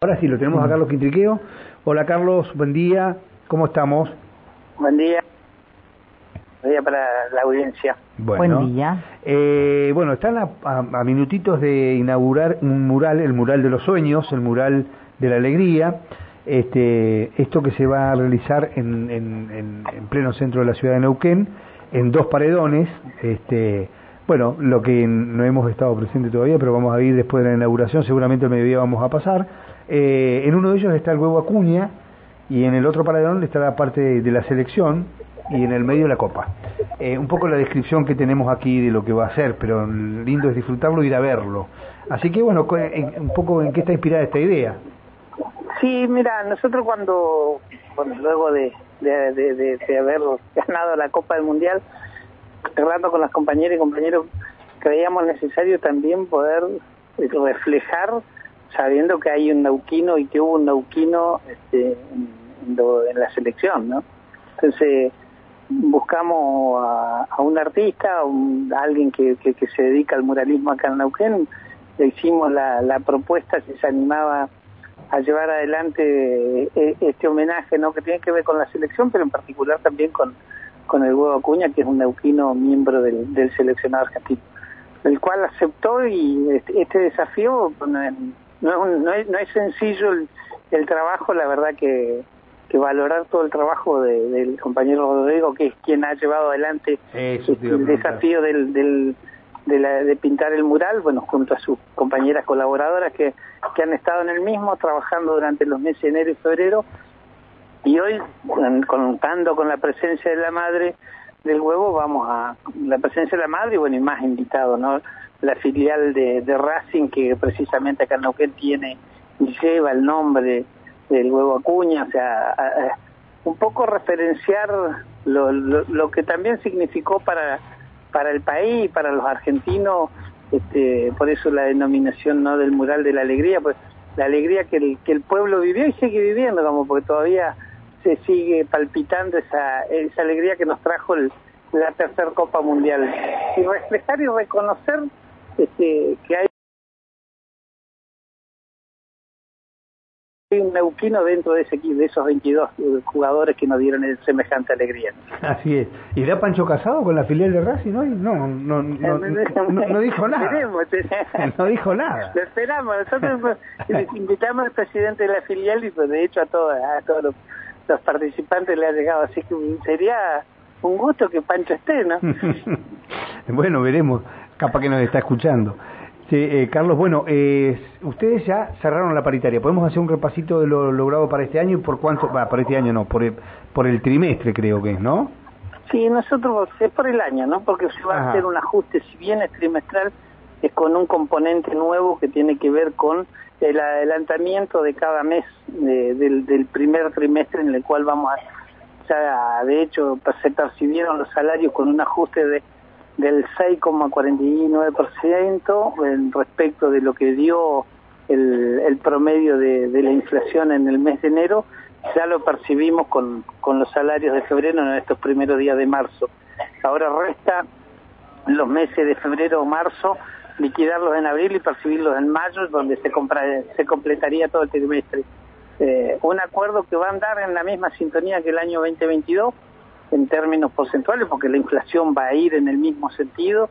Ahora sí, lo tenemos a Carlos Quintriqueo. Hola Carlos, buen día, ¿cómo estamos? Buen día. Buen día para la audiencia. Bueno, buen día. Eh, bueno, están a, a, minutitos de inaugurar un mural, el mural de los sueños, el mural de la alegría. Este, esto que se va a realizar en, en, en, pleno centro de la ciudad de Neuquén, en dos paredones. Este, bueno, lo que no hemos estado presente todavía, pero vamos a ir después de la inauguración, seguramente el mediodía vamos a pasar eh, en uno de ellos está el huevo Acuña y en el otro paredón está la parte de, la selección y en el medio la copa. Eh, un poco la descripción que tenemos aquí de lo que va a ser, pero lindo es disfrutarlo y ir a verlo. Así que bueno, un poco en qué está inspirada esta idea. Sí, mira, nosotros cuando, luego de, de, haber ganado la Copa del Mundial, hablando con las compañeras y compañeros, creíamos necesario también poder reflejar sabiendo que hay un nauquino y que hubo un nauquino este, en, la selección, ¿no? Entonces buscamos a, un artista, a, alguien que, que, se dedica al muralismo acá en Nauquén, le hicimos la, la propuesta si se animaba a llevar adelante e, este homenaje, ¿no? Que tiene que ver con la selección, pero en particular también con, con el huevo Acuña, que es un nauquino miembro del, del seleccionado argentino, el cual aceptó y este, este desafío no es, no es, no es sencillo el, trabajo, la verdad que, que valorar todo el trabajo del compañero Rodrigo, que es quien ha llevado adelante el desafío del, del, de, la, de pintar el mural, bueno, junto a sus compañeras colaboradoras que, que han estado en el mismo, trabajando durante los meses de enero y febrero, y hoy, contando con la presencia de la madre del huevo, vamos a la presencia de la madre y bueno, y más invitados, ¿no? La filial de, Racing que precisamente acá en Neuquén tiene y lleva el nombre del huevo Acuña, o sea, un poco referenciar lo, lo, que también significó para, para el país, para los argentinos, este, por eso la denominación no del mural de la alegría, pues la alegría que el, que el pueblo vivió y sigue viviendo, como porque todavía se sigue palpitando esa, esa alegría que nos trajo la tercera Copa Mundial. Y reflejar y reconocer este, que hay un neuquino dentro de ese de esos 22 jugadores que nos dieron semejante alegría. Así es. ¿Y da Pancho Casado con la filial de Racing hoy? No, no, no, no, dijo nada. no dijo nada. Lo esperamos. Nosotros invitamos al presidente de la filial y pues de hecho a todos, a todos los, los participantes le ha llegado. Así que sería un gusto que Pancho esté, ¿no? bueno, veremos capaz que nos está escuchando. Sí, eh, Carlos, bueno, eh, ustedes ya cerraron la paritaria. ¿Podemos hacer un repasito de lo logrado para este año y por cuánto? Para este año no, por el, por el trimestre creo que es, ¿no? Sí, nosotros es por el año, ¿no? Porque se va a hacer un ajuste, si bien es trimestral, es con un componente nuevo que tiene que ver con el adelantamiento de cada mes del, del primer trimestre en el cual vamos a... Ya, de hecho, se percibieron los salarios con un ajuste de del 6,49% respecto de lo que dio el, el promedio de, de, la inflación en el mes de enero, ya lo percibimos con, con los salarios de febrero en estos primeros días de marzo. Ahora resta los meses de febrero o marzo liquidarlos en abril y percibirlos en mayo, donde se, compra, se completaría todo el trimestre. Eh, un acuerdo que va a andar en la misma sintonía que el año 2022, en términos porcentuales, porque la inflación va a ir en el mismo sentido,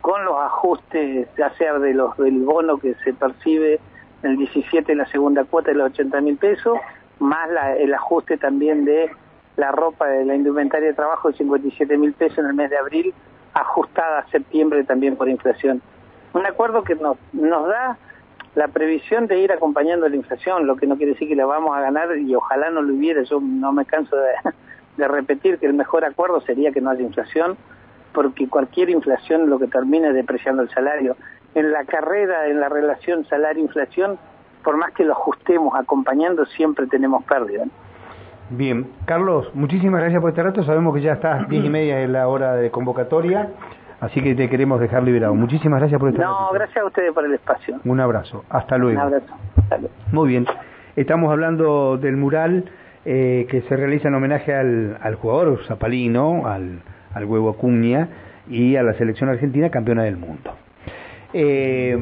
con los ajustes, ya sea de los del bono que se percibe en el 17 la segunda cuota de los 80 mil pesos, más el ajuste también de la ropa de la indumentaria de trabajo de 57 mil pesos en el mes de abril, ajustada a septiembre también por inflación. Un acuerdo que nos, nos da la previsión de ir acompañando la inflación, lo que no quiere decir que la vamos a ganar y ojalá no lo hubiera, yo no me canso de, de repetir que el mejor acuerdo sería que no haya inflación, porque cualquier inflación lo que termina es depreciando el salario. En la carrera, en la relación salario-inflación, por más que lo ajustemos acompañando, siempre tenemos pérdida. Bien, Carlos, muchísimas gracias por este rato. Sabemos que ya está diez y media en la hora de convocatoria, así que te queremos dejar liberado. Muchísimas gracias por este rato. No, gracias a ustedes por el espacio. Un abrazo. Hasta luego. Un abrazo. Hasta luego. Muy bien. Estamos hablando del mural eh, que se realiza en homenaje al, jugador zapalino, al, al huevo Acuña y a la selección argentina campeona del mundo. Eh,